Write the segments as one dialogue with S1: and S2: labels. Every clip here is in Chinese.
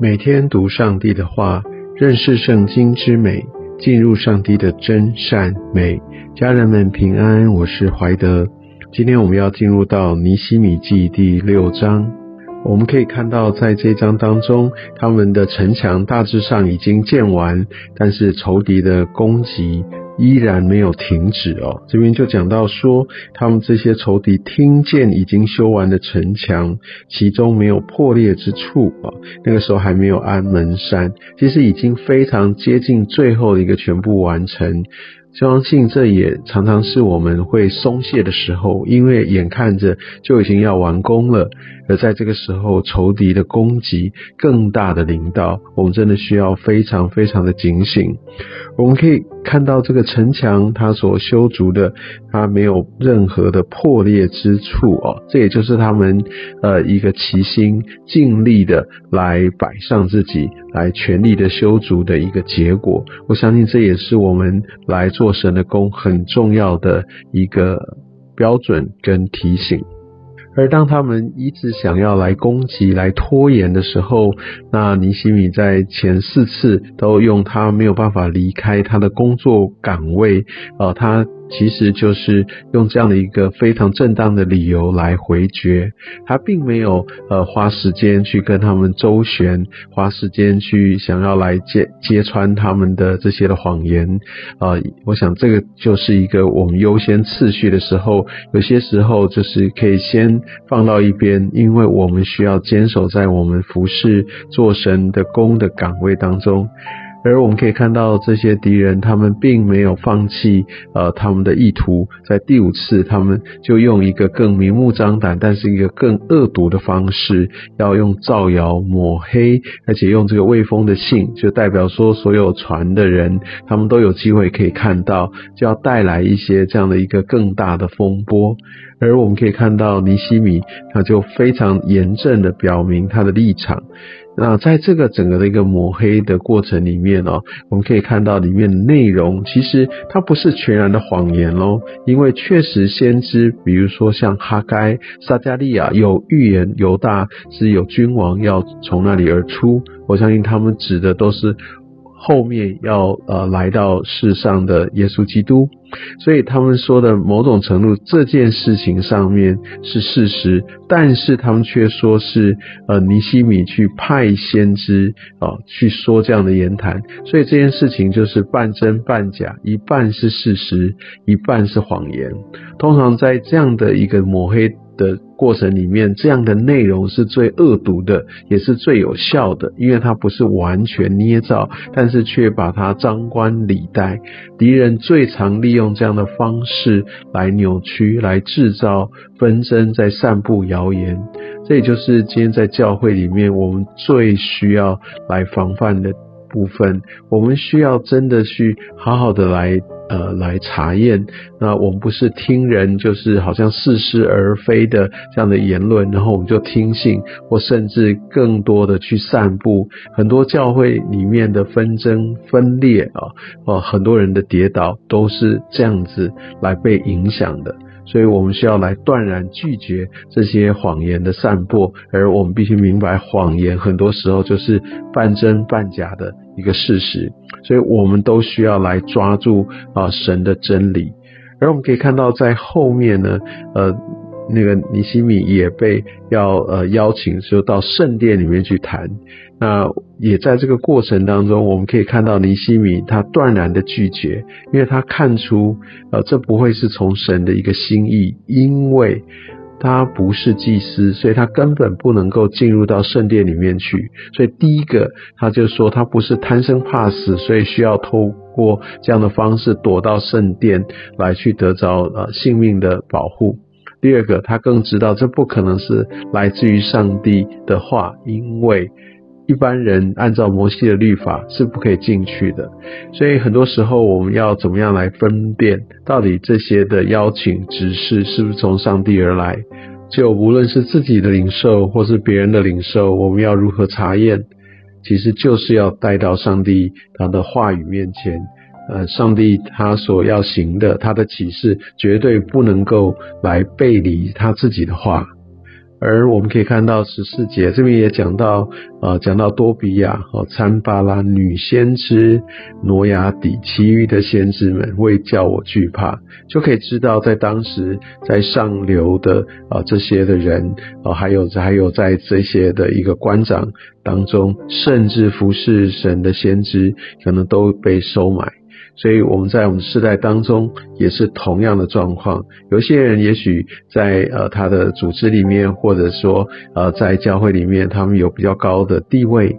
S1: 每天读上帝的话，认识圣经之美，进入上帝的真善美。家人们平安，我是怀德。今天我们要进入到尼西米记第六章。我们可以看到，在这章当中，他们的城墙大致上已经建完，但是仇敌的攻击。依然没有停止哦，这边就讲到说，他们这些仇敌听见已经修完的城墙，其中没有破裂之处啊。那个时候还没有安门山，其实已经非常接近最后的一个全部完成。相信这也常常是我们会松懈的时候，因为眼看着就已经要完工了，而在这个时候，仇敌的攻击更大的领导，我们真的需要非常非常的警醒。我们可以看到这个城墙，它所修筑的，它没有任何的破裂之处哦。这也就是他们呃一个齐心尽力的来摆上自己，来全力的修筑的一个结果。我相信这也是我们来做神的工很重要的一个标准跟提醒。而当他们一直想要来攻击、来拖延的时候，那尼西米在前四次都用他没有办法离开他的工作岗位，呃，他。其实就是用这样的一个非常正当的理由来回绝，他并没有呃花时间去跟他们周旋，花时间去想要来揭揭穿他们的这些的谎言啊。我想这个就是一个我们优先次序的时候，有些时候就是可以先放到一边，因为我们需要坚守在我们服侍做神的工的岗位当中。而我们可以看到，这些敌人他们并没有放弃呃他们的意图，在第五次，他们就用一个更明目张胆，但是一个更恶毒的方式，要用造谣抹黑，而且用这个未封的信，就代表说所有传的人，他们都有机会可以看到，就要带来一些这样的一个更大的风波。而我们可以看到尼西米，他就非常严正的表明他的立场。那在这个整个的一个抹黑的过程里面哦，我们可以看到里面的内容，其实它不是全然的谎言喽，因为确实先知，比如说像哈该、撒加利亚有预言犹大是有君王要从那里而出，我相信他们指的都是。后面要呃来到世上的耶稣基督，所以他们说的某种程度这件事情上面是事实，但是他们却说是呃尼西米去派先知啊去说这样的言谈，所以这件事情就是半真半假，一半是事实，一半是谎言。通常在这样的一个抹黑。的过程里面，这样的内容是最恶毒的，也是最有效的，因为它不是完全捏造，但是却把它张冠李戴。敌人最常利用这样的方式来扭曲、来制造纷争，在散布谣言。这也就是今天在教会里面，我们最需要来防范的部分。我们需要真的去好好的来。呃，来查验。那我们不是听人，就是好像似是而非的这样的言论，然后我们就听信，或甚至更多的去散布很多教会里面的纷争分裂啊，哦，很多人的跌倒都是这样子来被影响的。所以我们需要来断然拒绝这些谎言的散播，而我们必须明白，谎言很多时候就是半真半假的一个事实。所以我们都需要来抓住啊神的真理。而我们可以看到，在后面呢，呃。那个尼西米也被要呃邀请，就到圣殿里面去谈。那也在这个过程当中，我们可以看到尼西米他断然的拒绝，因为他看出呃这不会是从神的一个心意，因为他不是祭司，所以他根本不能够进入到圣殿里面去。所以第一个他就说他不是贪生怕死，所以需要透过这样的方式躲到圣殿来去得着呃性命的保护。第二个，他更知道这不可能是来自于上帝的话，因为一般人按照摩西的律法是不可以进去的。所以很多时候，我们要怎么样来分辨，到底这些的邀请指示是不是从上帝而来？就无论是自己的领受或是别人的领受，我们要如何查验？其实就是要带到上帝他的话语面前。呃，上帝他所要行的，他的启示绝对不能够来背离他自己的话。而我们可以看到十四节这边也讲到，呃，讲到多比亚、和参巴拉女先知挪亚底，其余的先知们未叫我惧怕，就可以知道在当时在上流的啊这些的人，啊还有还有在这些的一个官长当中，甚至服侍神的先知，可能都被收买。所以我们在我们世代当中也是同样的状况。有些人也许在呃他的组织里面，或者说呃在教会里面，他们有比较高的地位。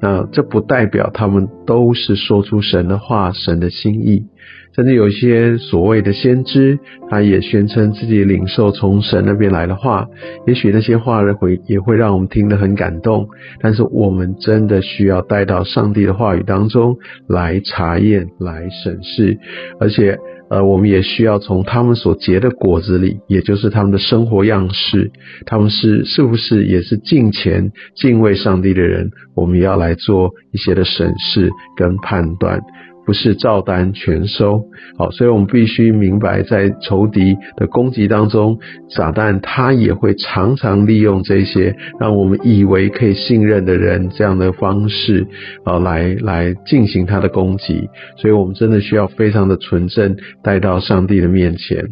S1: 那这不代表他们都是说出神的话、神的心意。甚至有一些所谓的先知，他也宣称自己领受从神那边来的话，也许那些话会也会让我们听得很感动。但是我们真的需要带到上帝的话语当中来查验、来审视，而且呃，我们也需要从他们所结的果子里，也就是他们的生活样式，他们是是不是也是敬虔、敬畏上帝的人，我们要来做一些的审视跟判断。不是照单全收，好，所以我们必须明白，在仇敌的攻击当中，撒旦他也会常常利用这些让我们以为可以信任的人这样的方式，啊，来来进行他的攻击，所以我们真的需要非常的纯正，带到上帝的面前。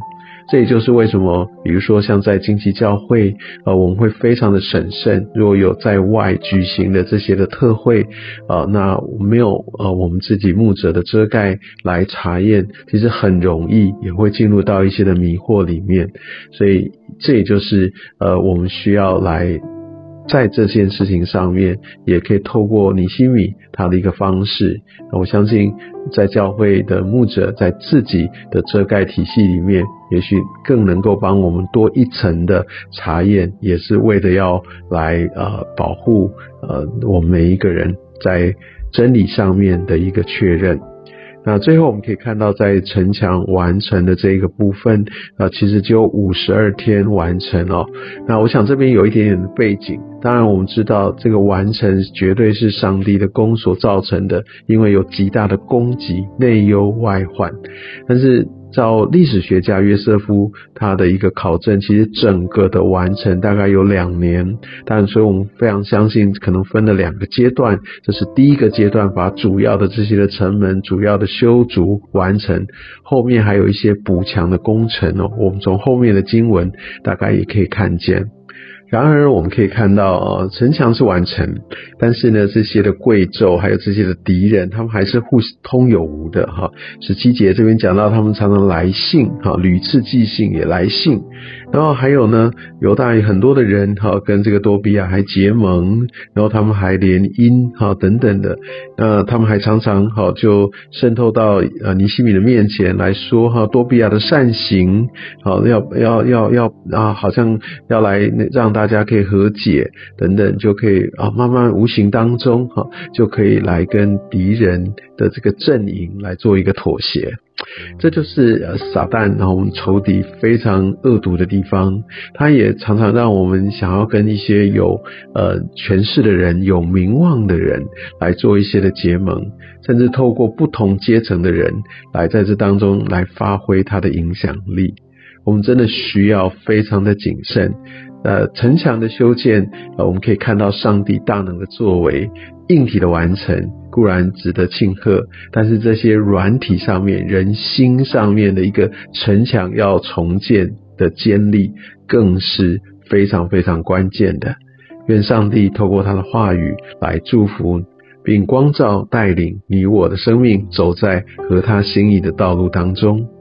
S1: 这也就是为什么，比如说像在经济教会，呃，我们会非常的审慎。如果有在外举行的这些的特会，啊，那没有呃我们自己牧者的遮盖来查验，其实很容易也会进入到一些的迷惑里面。所以这也就是呃我们需要来。在这件事情上面，也可以透过尼西米他的一个方式，我相信在教会的牧者在自己的遮盖体系里面，也许更能够帮我们多一层的查验，也是为了要来呃保护呃我们每一个人在真理上面的一个确认。那最后我们可以看到，在城墙完成的这一个部分，啊，其实只有五十二天完成哦。那我想这边有一点点的背景。当然，我们知道这个完成绝对是上帝的功所造成的，因为有极大的攻击，内忧外患。但是照历史学家约瑟夫他的一个考证，其实整个的完成大概有两年。但所以我们非常相信，可能分了两个阶段。这是第一个阶段，把主要的这些的城门、主要的修筑完成，后面还有一些补强的工程哦。我们从后面的经文大概也可以看见。然而，我们可以看到，呃，城墙是完成，但是呢，这些的贵胄还有这些的敌人，他们还是互通有无的哈。十七节这边讲到，他们常常来信，哈，屡次寄信也来信。然后还有呢，犹大有很多的人哈，跟这个多比亚还结盟，然后他们还联姻哈等等的，那他们还常常哈就渗透到呃尼西米的面前来说哈多比亚的善行，好要要要要啊，好像要来让大家可以和解等等，就可以啊慢慢无形当中哈就可以来跟敌人的这个阵营来做一个妥协。这就是呃撒旦，然后我们仇敌非常恶毒的地方。他也常常让我们想要跟一些有呃权势的人、有名望的人来做一些的结盟，甚至透过不同阶层的人来在这当中来发挥他的影响力。我们真的需要非常的谨慎。呃，城墙的修建，呃，我们可以看到上帝大能的作为，硬体的完成。固然值得庆贺，但是这些软体上面、人心上面的一个城墙要重建的坚立，更是非常非常关键的。愿上帝透过他的话语来祝福，并光照带领你我的生命，走在合他心意的道路当中。